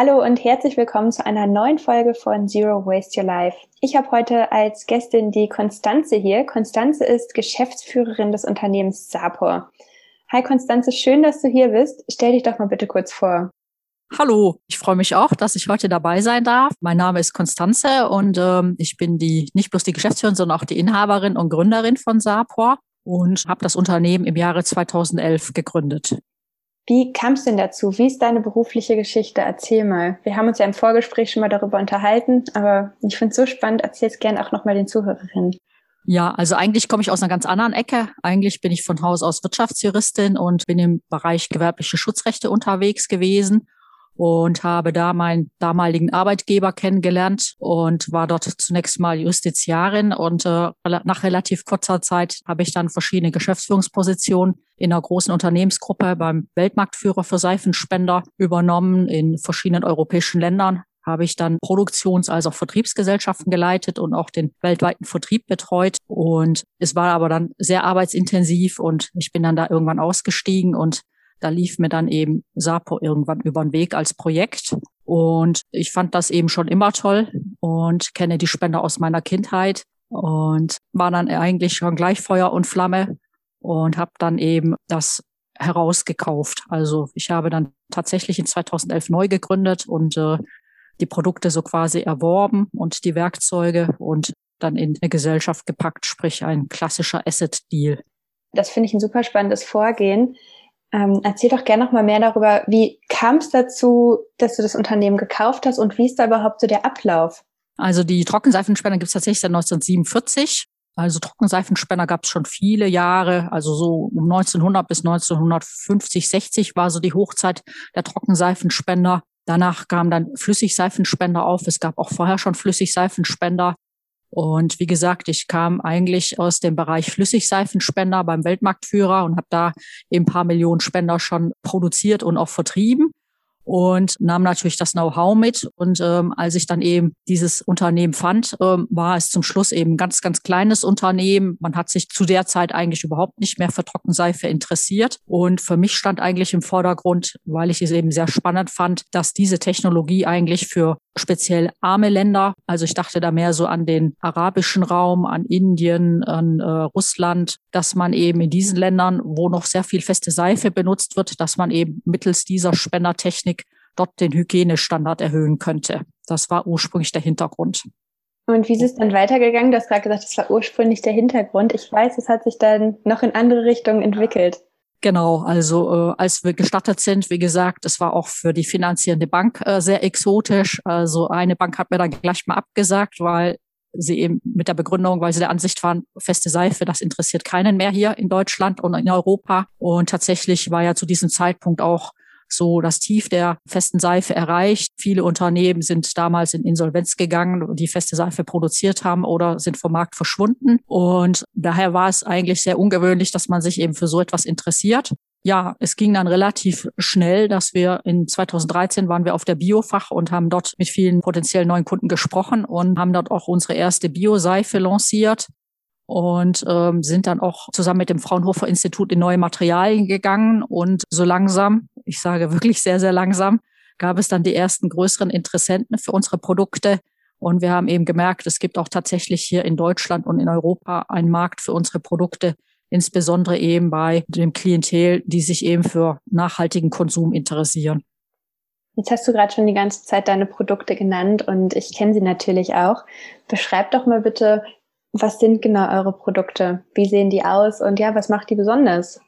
Hallo und herzlich willkommen zu einer neuen Folge von Zero Waste Your Life. Ich habe heute als Gästin die Konstanze hier. Konstanze ist Geschäftsführerin des Unternehmens Sapor. Hi Konstanze, schön, dass du hier bist. Stell dich doch mal bitte kurz vor. Hallo, ich freue mich auch, dass ich heute dabei sein darf. Mein Name ist Konstanze und ähm, ich bin die nicht bloß die Geschäftsführerin, sondern auch die Inhaberin und Gründerin von Sapor und habe das Unternehmen im Jahre 2011 gegründet. Wie kam es denn dazu? Wie ist deine berufliche Geschichte? Erzähl mal. Wir haben uns ja im Vorgespräch schon mal darüber unterhalten, aber ich finde es so spannend. Erzähl es gerne auch nochmal den Zuhörerinnen. Ja, also eigentlich komme ich aus einer ganz anderen Ecke. Eigentlich bin ich von Haus aus Wirtschaftsjuristin und bin im Bereich gewerbliche Schutzrechte unterwegs gewesen und habe da meinen damaligen Arbeitgeber kennengelernt und war dort zunächst mal Justiziarin und äh, nach relativ kurzer Zeit habe ich dann verschiedene Geschäftsführungspositionen in einer großen Unternehmensgruppe beim Weltmarktführer für Seifenspender übernommen in verschiedenen europäischen Ländern habe ich dann Produktions- als auch Vertriebsgesellschaften geleitet und auch den weltweiten Vertrieb betreut. Und es war aber dann sehr arbeitsintensiv und ich bin dann da irgendwann ausgestiegen und da lief mir dann eben Sapo irgendwann über den Weg als Projekt. Und ich fand das eben schon immer toll und kenne die Spender aus meiner Kindheit und war dann eigentlich schon gleich Feuer und Flamme und habe dann eben das herausgekauft. Also ich habe dann tatsächlich in 2011 neu gegründet und äh, die Produkte so quasi erworben und die Werkzeuge und dann in eine Gesellschaft gepackt, sprich ein klassischer Asset-Deal. Das finde ich ein super spannendes Vorgehen. Ähm, erzähl doch gerne noch mal mehr darüber, wie kam es dazu, dass du das Unternehmen gekauft hast und wie ist da überhaupt so der Ablauf? Also die Trockenseifenspender gibt es tatsächlich seit 1947. Also Trockenseifenspender gab es schon viele Jahre, also so um 1900 bis 1950, 60 war so die Hochzeit der Trockenseifenspender. Danach kam dann Flüssigseifenspender auf. Es gab auch vorher schon Flüssigseifenspender. Und wie gesagt, ich kam eigentlich aus dem Bereich Flüssigseifenspender beim Weltmarktführer und habe da eben ein paar Millionen Spender schon produziert und auch vertrieben und nahm natürlich das Know-how mit. Und ähm, als ich dann eben dieses Unternehmen fand, ähm, war es zum Schluss eben ein ganz, ganz kleines Unternehmen. Man hat sich zu der Zeit eigentlich überhaupt nicht mehr für Trockenseife interessiert. Und für mich stand eigentlich im Vordergrund, weil ich es eben sehr spannend fand, dass diese Technologie eigentlich für speziell arme Länder, also ich dachte da mehr so an den arabischen Raum, an Indien, an äh, Russland, dass man eben in diesen Ländern, wo noch sehr viel feste Seife benutzt wird, dass man eben mittels dieser Spendertechnik dort den Hygienestandard erhöhen könnte. Das war ursprünglich der Hintergrund. Und wie ist es dann weitergegangen? Du hast gerade gesagt, das war ursprünglich der Hintergrund. Ich weiß, es hat sich dann noch in andere Richtungen entwickelt. Genau, also äh, als wir gestartet sind, wie gesagt, es war auch für die finanzierende Bank äh, sehr exotisch. Also eine Bank hat mir dann gleich mal abgesagt, weil sie eben mit der Begründung, weil sie der Ansicht waren, feste Seife, das interessiert keinen mehr hier in Deutschland und in Europa. Und tatsächlich war ja zu diesem Zeitpunkt auch so das Tief der festen Seife erreicht. Viele Unternehmen sind damals in Insolvenz gegangen, die feste Seife produziert haben oder sind vom Markt verschwunden. Und daher war es eigentlich sehr ungewöhnlich, dass man sich eben für so etwas interessiert. Ja, es ging dann relativ schnell, dass wir in 2013 waren wir auf der Biofach und haben dort mit vielen potenziellen neuen Kunden gesprochen und haben dort auch unsere erste Bioseife lanciert und ähm, sind dann auch zusammen mit dem Fraunhofer Institut in neue Materialien gegangen. Und so langsam, ich sage wirklich sehr, sehr langsam, gab es dann die ersten größeren Interessenten für unsere Produkte. Und wir haben eben gemerkt, es gibt auch tatsächlich hier in Deutschland und in Europa einen Markt für unsere Produkte, insbesondere eben bei dem Klientel, die sich eben für nachhaltigen Konsum interessieren. Jetzt hast du gerade schon die ganze Zeit deine Produkte genannt und ich kenne sie natürlich auch. Beschreib doch mal bitte, was sind genau eure Produkte? Wie sehen die aus? Und ja, was macht die besonders?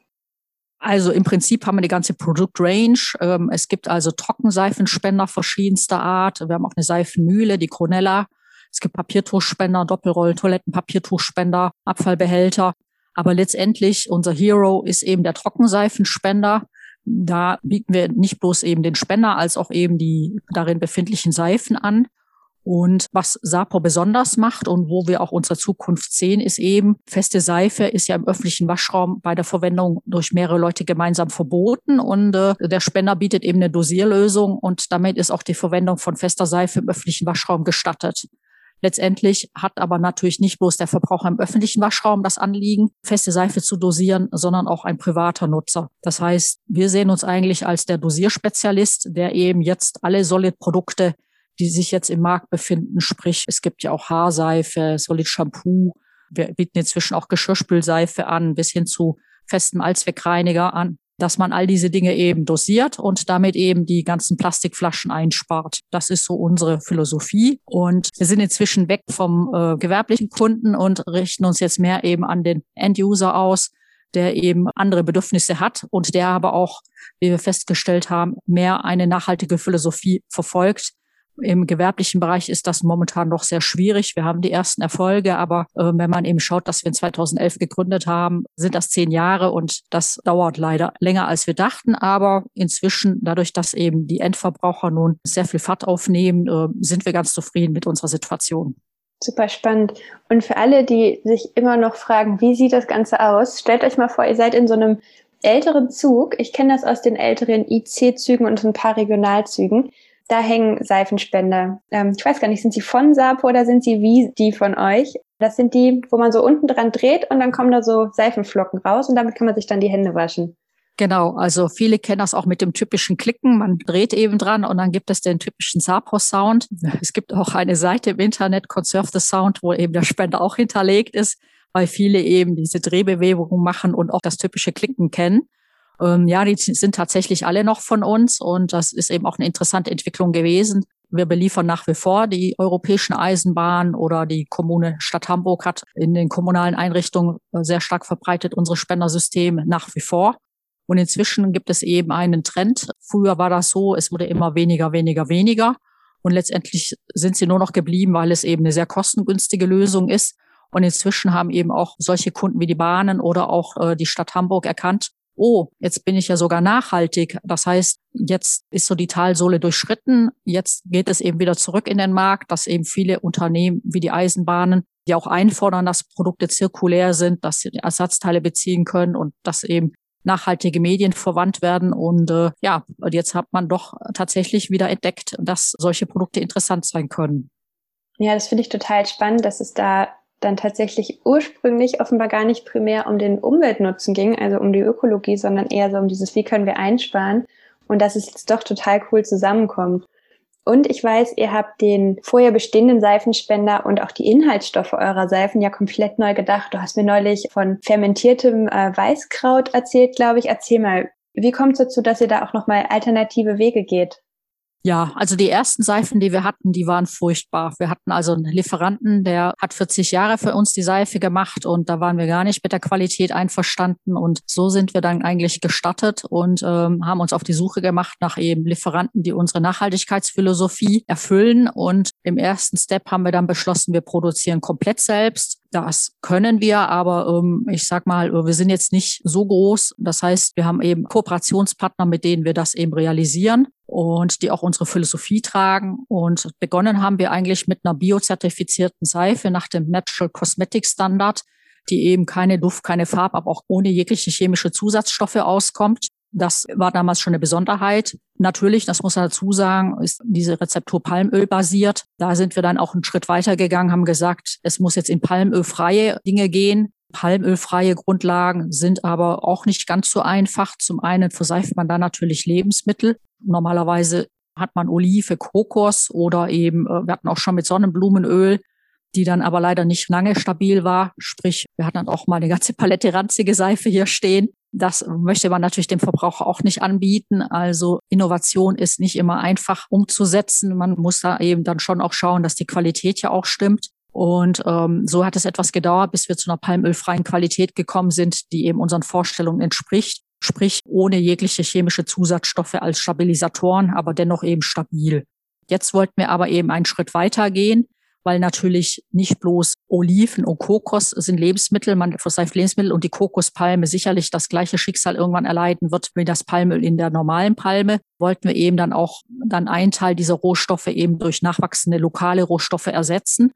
Also im Prinzip haben wir die ganze Produktrange. Ähm, es gibt also Trockenseifenspender verschiedenster Art. Wir haben auch eine Seifenmühle, die Cronella. Es gibt Papiertuchspender, Doppelrollen, Toilettenpapiertuchspender, Abfallbehälter. Aber letztendlich unser Hero ist eben der Trockenseifenspender. Da bieten wir nicht bloß eben den Spender als auch eben die darin befindlichen Seifen an. Und was Sapo besonders macht und wo wir auch unsere Zukunft sehen, ist eben, feste Seife ist ja im öffentlichen Waschraum bei der Verwendung durch mehrere Leute gemeinsam verboten. Und äh, der Spender bietet eben eine Dosierlösung und damit ist auch die Verwendung von fester Seife im öffentlichen Waschraum gestattet. Letztendlich hat aber natürlich nicht bloß der Verbraucher im öffentlichen Waschraum das Anliegen, feste Seife zu dosieren, sondern auch ein privater Nutzer. Das heißt, wir sehen uns eigentlich als der Dosierspezialist, der eben jetzt alle Solid-Produkte, die sich jetzt im Markt befinden, sprich, es gibt ja auch Haarseife, Solid Shampoo, wir bieten inzwischen auch Geschirrspülseife an, bis hin zu festem Allzweckreiniger an, dass man all diese Dinge eben dosiert und damit eben die ganzen Plastikflaschen einspart. Das ist so unsere Philosophie. Und wir sind inzwischen weg vom äh, gewerblichen Kunden und richten uns jetzt mehr eben an den End-User aus, der eben andere Bedürfnisse hat und der aber auch, wie wir festgestellt haben, mehr eine nachhaltige Philosophie verfolgt, im gewerblichen Bereich ist das momentan noch sehr schwierig. Wir haben die ersten Erfolge, aber äh, wenn man eben schaut, dass wir in 2011 gegründet haben, sind das zehn Jahre und das dauert leider länger, als wir dachten. Aber inzwischen, dadurch, dass eben die Endverbraucher nun sehr viel Fahrt aufnehmen, äh, sind wir ganz zufrieden mit unserer Situation. Super spannend. Und für alle, die sich immer noch fragen, wie sieht das Ganze aus, stellt euch mal vor, ihr seid in so einem älteren Zug. Ich kenne das aus den älteren IC-Zügen und ein paar Regionalzügen da hängen Seifenspender. Ähm, ich weiß gar nicht, sind sie von Sapo oder sind sie wie die von euch? Das sind die, wo man so unten dran dreht und dann kommen da so Seifenflocken raus und damit kann man sich dann die Hände waschen. Genau, also viele kennen das auch mit dem typischen Klicken. Man dreht eben dran und dann gibt es den typischen Sapo-Sound. Es gibt auch eine Seite im Internet, Conserve the Sound, wo eben der Spender auch hinterlegt ist, weil viele eben diese Drehbewegungen machen und auch das typische Klicken kennen. Ähm, ja, die sind tatsächlich alle noch von uns und das ist eben auch eine interessante Entwicklung gewesen. Wir beliefern nach wie vor die europäischen Eisenbahnen oder die Kommune Stadt Hamburg hat in den kommunalen Einrichtungen äh, sehr stark verbreitet unsere Spendersysteme nach wie vor. Und inzwischen gibt es eben einen Trend. Früher war das so, es wurde immer weniger, weniger, weniger. Und letztendlich sind sie nur noch geblieben, weil es eben eine sehr kostengünstige Lösung ist. Und inzwischen haben eben auch solche Kunden wie die Bahnen oder auch äh, die Stadt Hamburg erkannt, oh, jetzt bin ich ja sogar nachhaltig. Das heißt, jetzt ist so die Talsohle durchschritten. Jetzt geht es eben wieder zurück in den Markt, dass eben viele Unternehmen wie die Eisenbahnen, die auch einfordern, dass Produkte zirkulär sind, dass sie Ersatzteile beziehen können und dass eben nachhaltige Medien verwandt werden. Und äh, ja, jetzt hat man doch tatsächlich wieder entdeckt, dass solche Produkte interessant sein können. Ja, das finde ich total spannend, dass es da dann tatsächlich ursprünglich offenbar gar nicht primär um den Umweltnutzen ging, also um die Ökologie, sondern eher so um dieses, wie können wir einsparen und dass es jetzt doch total cool zusammenkommt. Und ich weiß, ihr habt den vorher bestehenden Seifenspender und auch die Inhaltsstoffe eurer Seifen ja komplett neu gedacht. Du hast mir neulich von fermentiertem äh, Weißkraut erzählt, glaube ich. Erzähl mal, wie kommt es dazu, dass ihr da auch nochmal alternative Wege geht? Ja, also die ersten Seifen, die wir hatten, die waren furchtbar. Wir hatten also einen Lieferanten, der hat 40 Jahre für uns die Seife gemacht und da waren wir gar nicht mit der Qualität einverstanden. Und so sind wir dann eigentlich gestartet und ähm, haben uns auf die Suche gemacht nach eben Lieferanten, die unsere Nachhaltigkeitsphilosophie erfüllen. Und im ersten Step haben wir dann beschlossen, wir produzieren komplett selbst. Das können wir, aber ähm, ich sag mal, wir sind jetzt nicht so groß. Das heißt, wir haben eben Kooperationspartner, mit denen wir das eben realisieren und die auch unsere Philosophie tragen. Und begonnen haben wir eigentlich mit einer biozertifizierten Seife nach dem Natural Cosmetic Standard, die eben keine Duft, keine Farbe, aber auch ohne jegliche chemische Zusatzstoffe auskommt. Das war damals schon eine Besonderheit. Natürlich, das muss man dazu sagen, ist diese Rezeptur Palmöl basiert. Da sind wir dann auch einen Schritt weiter gegangen, haben gesagt, es muss jetzt in palmölfreie Dinge gehen. Palmölfreie Grundlagen sind aber auch nicht ganz so einfach. Zum einen verseift man da natürlich Lebensmittel. Normalerweise hat man Olive, Kokos oder eben, äh, wir hatten auch schon mit Sonnenblumenöl, die dann aber leider nicht lange stabil war. Sprich, wir hatten dann auch mal eine ganze Palette ranzige Seife hier stehen. Das möchte man natürlich dem Verbraucher auch nicht anbieten. Also Innovation ist nicht immer einfach umzusetzen. Man muss da eben dann schon auch schauen, dass die Qualität ja auch stimmt. Und ähm, so hat es etwas gedauert, bis wir zu einer palmölfreien Qualität gekommen sind, die eben unseren Vorstellungen entspricht. Sprich, ohne jegliche chemische Zusatzstoffe als Stabilisatoren, aber dennoch eben stabil. Jetzt wollten wir aber eben einen Schritt weiter gehen weil natürlich nicht bloß Oliven und Kokos sind Lebensmittel, man verseift Lebensmittel und die Kokospalme sicherlich das gleiche Schicksal irgendwann erleiden wird wie das Palmöl in der normalen Palme, wollten wir eben dann auch dann einen Teil dieser Rohstoffe eben durch nachwachsende lokale Rohstoffe ersetzen.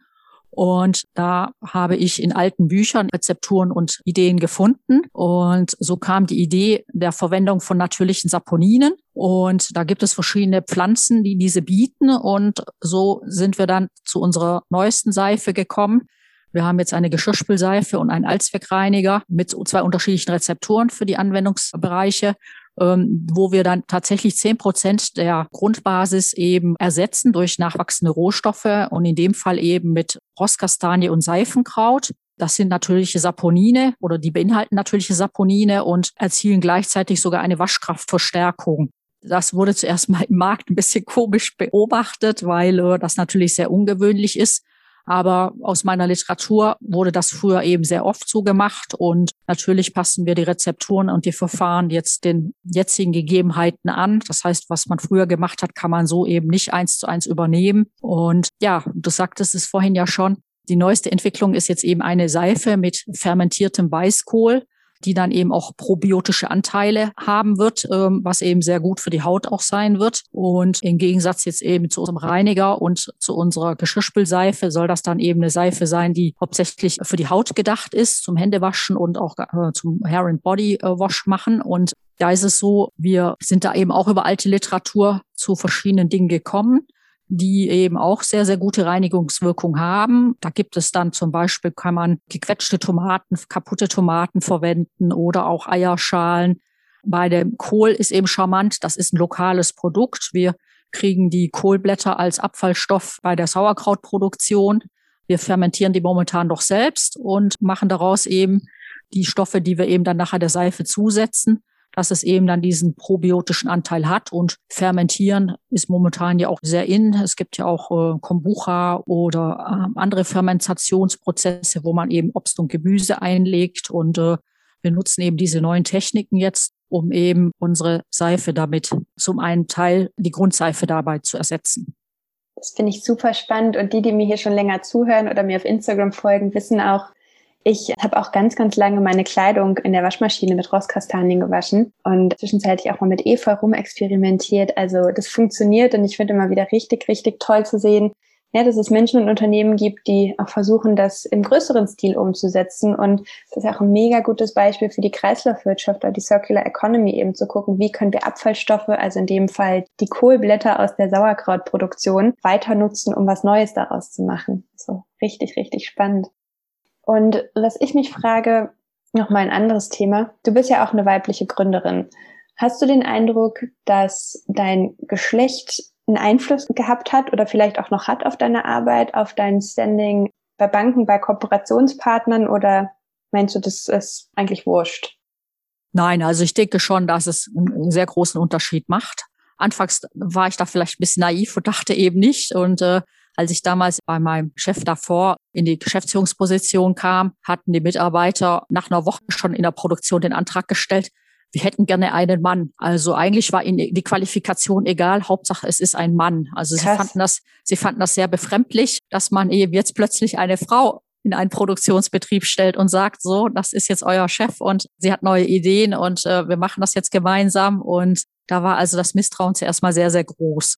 Und da habe ich in alten Büchern Rezepturen und Ideen gefunden. Und so kam die Idee der Verwendung von natürlichen Saponinen. Und da gibt es verschiedene Pflanzen, die diese bieten. Und so sind wir dann zu unserer neuesten Seife gekommen. Wir haben jetzt eine Geschirrspülseife und einen Allzweckreiniger mit zwei unterschiedlichen Rezepturen für die Anwendungsbereiche ähm, wo wir dann tatsächlich zehn Prozent der Grundbasis eben ersetzen durch nachwachsende Rohstoffe und in dem Fall eben mit Rosskastanie und Seifenkraut. Das sind natürliche Saponine oder die beinhalten natürliche Saponine und erzielen gleichzeitig sogar eine Waschkraftverstärkung. Das wurde zuerst mal im Markt ein bisschen komisch beobachtet, weil äh, das natürlich sehr ungewöhnlich ist. Aber aus meiner Literatur wurde das früher eben sehr oft so gemacht. Und natürlich passen wir die Rezepturen und die Verfahren jetzt den jetzigen Gegebenheiten an. Das heißt, was man früher gemacht hat, kann man so eben nicht eins zu eins übernehmen. Und ja, du sagtest es vorhin ja schon. Die neueste Entwicklung ist jetzt eben eine Seife mit fermentiertem Weißkohl die dann eben auch probiotische Anteile haben wird, ähm, was eben sehr gut für die Haut auch sein wird. Und im Gegensatz jetzt eben zu unserem Reiniger und zu unserer Geschirrspülseife soll das dann eben eine Seife sein, die hauptsächlich für die Haut gedacht ist, zum Händewaschen und auch äh, zum Hair and Body äh, Wash machen. Und da ist es so, wir sind da eben auch über alte Literatur zu verschiedenen Dingen gekommen die eben auch sehr, sehr gute Reinigungswirkung haben. Da gibt es dann zum Beispiel, kann man gequetschte Tomaten, kaputte Tomaten verwenden oder auch Eierschalen. Bei dem Kohl ist eben charmant, das ist ein lokales Produkt. Wir kriegen die Kohlblätter als Abfallstoff bei der Sauerkrautproduktion. Wir fermentieren die momentan doch selbst und machen daraus eben die Stoffe, die wir eben dann nachher der Seife zusetzen dass es eben dann diesen probiotischen Anteil hat. Und fermentieren ist momentan ja auch sehr in. Es gibt ja auch äh, Kombucha oder äh, andere Fermentationsprozesse, wo man eben Obst und Gemüse einlegt. Und äh, wir nutzen eben diese neuen Techniken jetzt, um eben unsere Seife damit zum einen Teil, die Grundseife dabei zu ersetzen. Das finde ich super spannend. Und die, die mir hier schon länger zuhören oder mir auf Instagram folgen, wissen auch, ich habe auch ganz, ganz lange meine Kleidung in der Waschmaschine mit Rosskastanien gewaschen und zwischenzeitlich auch mal mit Efeu rumexperimentiert. Also das funktioniert und ich finde immer wieder richtig, richtig toll zu sehen, ja, dass es Menschen und Unternehmen gibt, die auch versuchen, das im größeren Stil umzusetzen. Und das ist auch ein mega gutes Beispiel für die Kreislaufwirtschaft oder die Circular Economy eben zu gucken, wie können wir Abfallstoffe, also in dem Fall die Kohlblätter aus der Sauerkrautproduktion, weiter nutzen, um was Neues daraus zu machen. So richtig, richtig spannend. Und was ich mich frage, noch mal ein anderes Thema. Du bist ja auch eine weibliche Gründerin. Hast du den Eindruck, dass dein Geschlecht einen Einfluss gehabt hat oder vielleicht auch noch hat auf deine Arbeit, auf dein Standing bei Banken, bei Kooperationspartnern oder meinst du, das ist eigentlich wurscht? Nein, also ich denke schon, dass es einen sehr großen Unterschied macht. Anfangs war ich da vielleicht ein bisschen naiv und dachte eben nicht. Und äh, als ich damals bei meinem Chef davor in die Geschäftsführungsposition kam, hatten die Mitarbeiter nach einer Woche schon in der Produktion den Antrag gestellt, wir hätten gerne einen Mann. Also eigentlich war ihnen die Qualifikation egal. Hauptsache, es ist ein Mann. Also Krass. sie fanden das, sie fanden das sehr befremdlich, dass man eben jetzt plötzlich eine Frau in einen Produktionsbetrieb stellt und sagt, so, das ist jetzt euer Chef und sie hat neue Ideen und äh, wir machen das jetzt gemeinsam. Und da war also das Misstrauen zuerst mal sehr, sehr groß.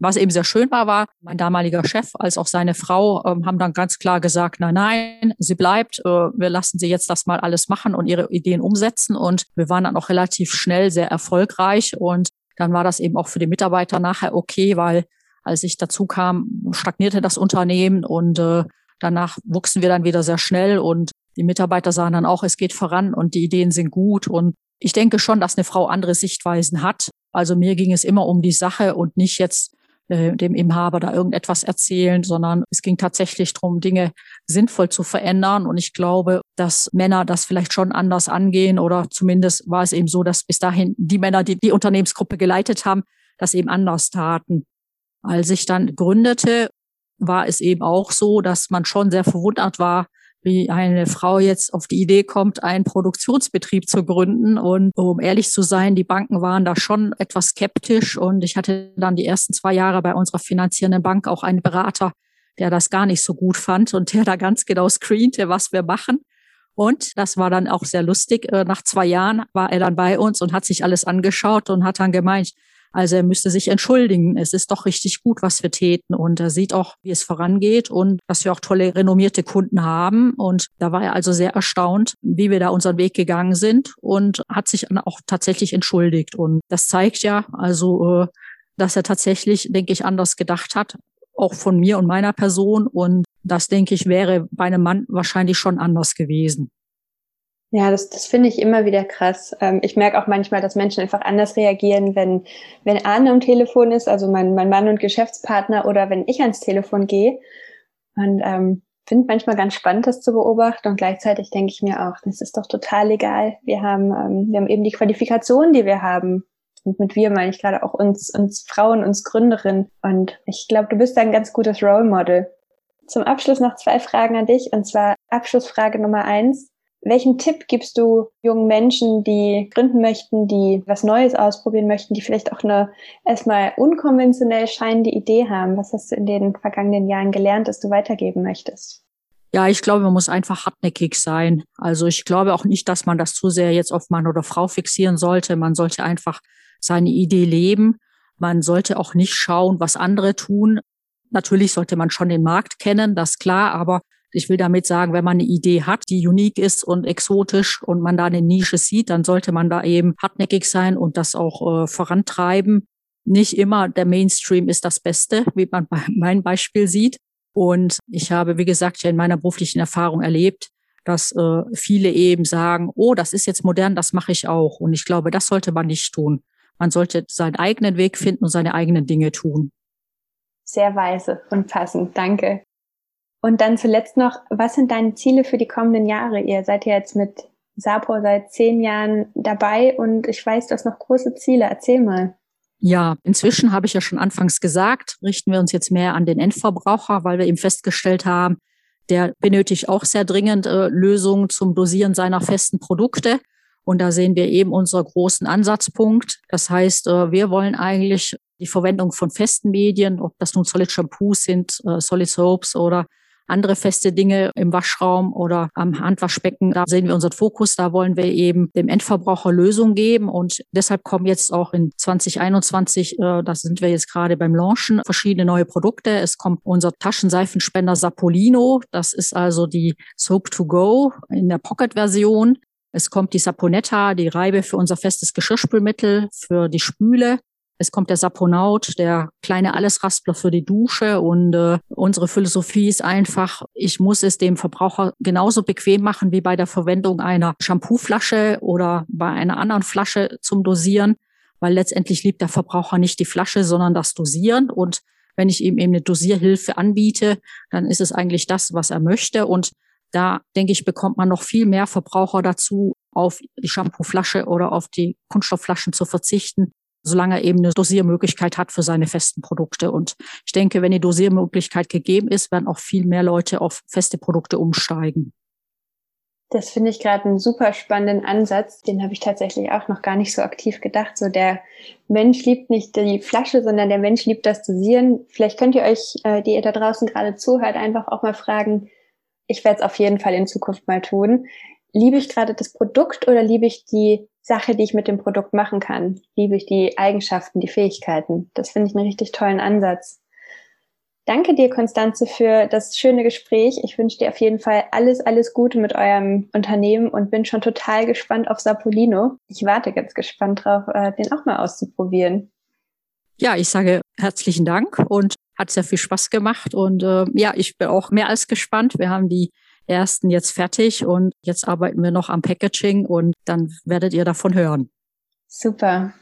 Was eben sehr schön war, war, mein damaliger Chef als auch seine Frau ähm, haben dann ganz klar gesagt, nein, nein, sie bleibt, äh, wir lassen sie jetzt das mal alles machen und ihre Ideen umsetzen. Und wir waren dann auch relativ schnell sehr erfolgreich. Und dann war das eben auch für die Mitarbeiter nachher okay, weil als ich dazu kam, stagnierte das Unternehmen und äh, danach wuchsen wir dann wieder sehr schnell und die Mitarbeiter sahen dann auch, es geht voran und die Ideen sind gut. Und ich denke schon, dass eine Frau andere Sichtweisen hat. Also mir ging es immer um die Sache und nicht jetzt äh, dem Inhaber da irgendetwas erzählen, sondern es ging tatsächlich darum, Dinge sinnvoll zu verändern. Und ich glaube, dass Männer das vielleicht schon anders angehen oder zumindest war es eben so, dass bis dahin die Männer, die die Unternehmensgruppe geleitet haben, das eben anders taten. Als ich dann gründete, war es eben auch so, dass man schon sehr verwundert war, wie eine Frau jetzt auf die Idee kommt, einen Produktionsbetrieb zu gründen. Und um ehrlich zu sein, die Banken waren da schon etwas skeptisch. Und ich hatte dann die ersten zwei Jahre bei unserer finanzierenden Bank auch einen Berater, der das gar nicht so gut fand und der da ganz genau screente, was wir machen. Und das war dann auch sehr lustig. Äh, nach zwei Jahren war er dann bei uns und hat sich alles angeschaut und hat dann gemeint, Also er müsste sich entschuldigen. Es ist doch richtig gut, was wir täten. Und er sieht auch, wie es vorangeht und dass wir auch tolle, renommierte Kunden haben. Und da war er also sehr erstaunt, wie wir da unseren Weg gegangen sind und hat sich dann auch tatsächlich entschuldigt. Und das zeigt ja also, äh, dass er tatsächlich, denke ich, anders gedacht hat, auch von mir und meiner Person. Und das, denke ich, wäre bei einem Mann wahrscheinlich schon anders gewesen. Ja, das, das finde ich immer wieder krass. Ähm, ich merke auch manchmal, dass Menschen einfach anders reagieren, wenn, wenn Arne am Telefon ist, also mein, mein Mann und Geschäftspartner, oder wenn ich ans Telefon gehe. Und ähm, finde manchmal ganz spannend, das zu beobachten. Und gleichzeitig denke ich mir auch, das ist doch total egal. Wir haben, ähm, wir haben eben die Qualifikation, die wir haben. Und mit wir meine ich gerade auch uns, uns Frauen, uns Gründerinnen. Und ich glaube, du bist ein ganz gutes Role Model. Zum Abschluss noch zwei Fragen an dich. Und zwar Abschlussfrage Nummer eins. Welchen Tipp gibst du jungen Menschen, die gründen möchten, die was Neues ausprobieren möchten, die vielleicht auch eine erstmal unkonventionell scheinende Idee haben? Was hast du in den vergangenen Jahren gelernt, dass du weitergeben möchtest? Ja, ich glaube, man muss einfach hartnäckig sein. Also ich glaube auch nicht, dass man das zu sehr jetzt auf Mann oder Frau fixieren sollte. Man sollte einfach seine Idee leben. Man sollte auch nicht schauen, was andere tun. Natürlich sollte man schon den Markt kennen, das klar, aber ich will damit sagen, wenn man eine Idee hat, die unique ist und exotisch und man da eine Nische sieht, dann sollte man da eben hartnäckig sein und das auch äh, vorantreiben. Nicht immer der Mainstream ist das Beste, wie man bei meinem Beispiel sieht. Und ich habe, wie gesagt, ja in meiner beruflichen Erfahrung erlebt, dass äh, viele eben sagen, oh, das ist jetzt modern, das mache ich auch. Und ich glaube, das sollte man nicht tun. Man sollte seinen eigenen Weg finden und seine eigenen Dinge tun. Sehr weise und passend. Danke. Und dann zuletzt noch, was sind deine Ziele für die kommenden Jahre? Ihr seid ja jetzt mit Sapor seit zehn Jahren dabei und ich weiß, du hast noch große Ziele. Erzähl mal. Ja, inzwischen habe ich ja schon anfangs gesagt, richten wir uns jetzt mehr an den Endverbraucher, weil wir eben festgestellt haben, der benötigt auch sehr dringend äh, Lösungen zum Dosieren seiner festen Produkte. Und da sehen wir eben unseren großen Ansatzpunkt. Das heißt, äh, wir wollen eigentlich die Verwendung von festen Medien, ob das nun Solid Shampoos sind, äh, Solid Soaps oder andere feste Dinge im Waschraum oder am Handwaschbecken. Da sehen wir unseren Fokus. Da wollen wir eben dem Endverbraucher Lösungen geben. Und deshalb kommen jetzt auch in 2021, äh, da sind wir jetzt gerade beim Launchen, verschiedene neue Produkte. Es kommt unser Taschenseifenspender Sapolino. Das ist also die Soap to Go in der Pocket-Version. Es kommt die Saponetta, die Reibe für unser festes Geschirrspülmittel, für die Spüle. Es kommt der Saponaut, der kleine Allesraspler für die Dusche. Und äh, unsere Philosophie ist einfach, ich muss es dem Verbraucher genauso bequem machen wie bei der Verwendung einer Shampooflasche oder bei einer anderen Flasche zum Dosieren, weil letztendlich liebt der Verbraucher nicht die Flasche, sondern das Dosieren. Und wenn ich ihm eben eine Dosierhilfe anbiete, dann ist es eigentlich das, was er möchte. Und da, denke ich, bekommt man noch viel mehr Verbraucher dazu, auf die Shampooflasche oder auf die Kunststoffflaschen zu verzichten, solange er eben eine Dosiermöglichkeit hat für seine festen Produkte. Und ich denke, wenn die Dosiermöglichkeit gegeben ist, werden auch viel mehr Leute auf feste Produkte umsteigen. Das finde ich gerade einen super spannenden Ansatz. Den habe ich tatsächlich auch noch gar nicht so aktiv gedacht. So der Mensch liebt nicht die Flasche, sondern der Mensch liebt das Dosieren. Vielleicht könnt ihr euch, äh, die ihr da draußen gerade zuhört, einfach auch mal fragen. Ich werde es auf jeden Fall in Zukunft mal tun. Liebe ich gerade das Produkt oder liebe ich die Sache, die ich mit dem Produkt machen kann. Liebe ich die Eigenschaften, die Fähigkeiten. Das finde ich einen richtig tollen Ansatz. Danke dir, Konstanze, für das schöne Gespräch. Ich wünsche dir auf jeden Fall alles, alles Gute mit eurem Unternehmen und bin schon total gespannt auf Sapolino. Ich warte ganz gespannt drauf, äh, den auch mal auszuprobieren. Ja, ich sage herzlichen Dank und hat sehr viel Spaß gemacht. Und äh, ja, ich bin auch mehr als gespannt. Wir haben die ersten jetzt fertig und jetzt arbeiten wir noch am Packaging und dann werdet ihr davon hören. Super.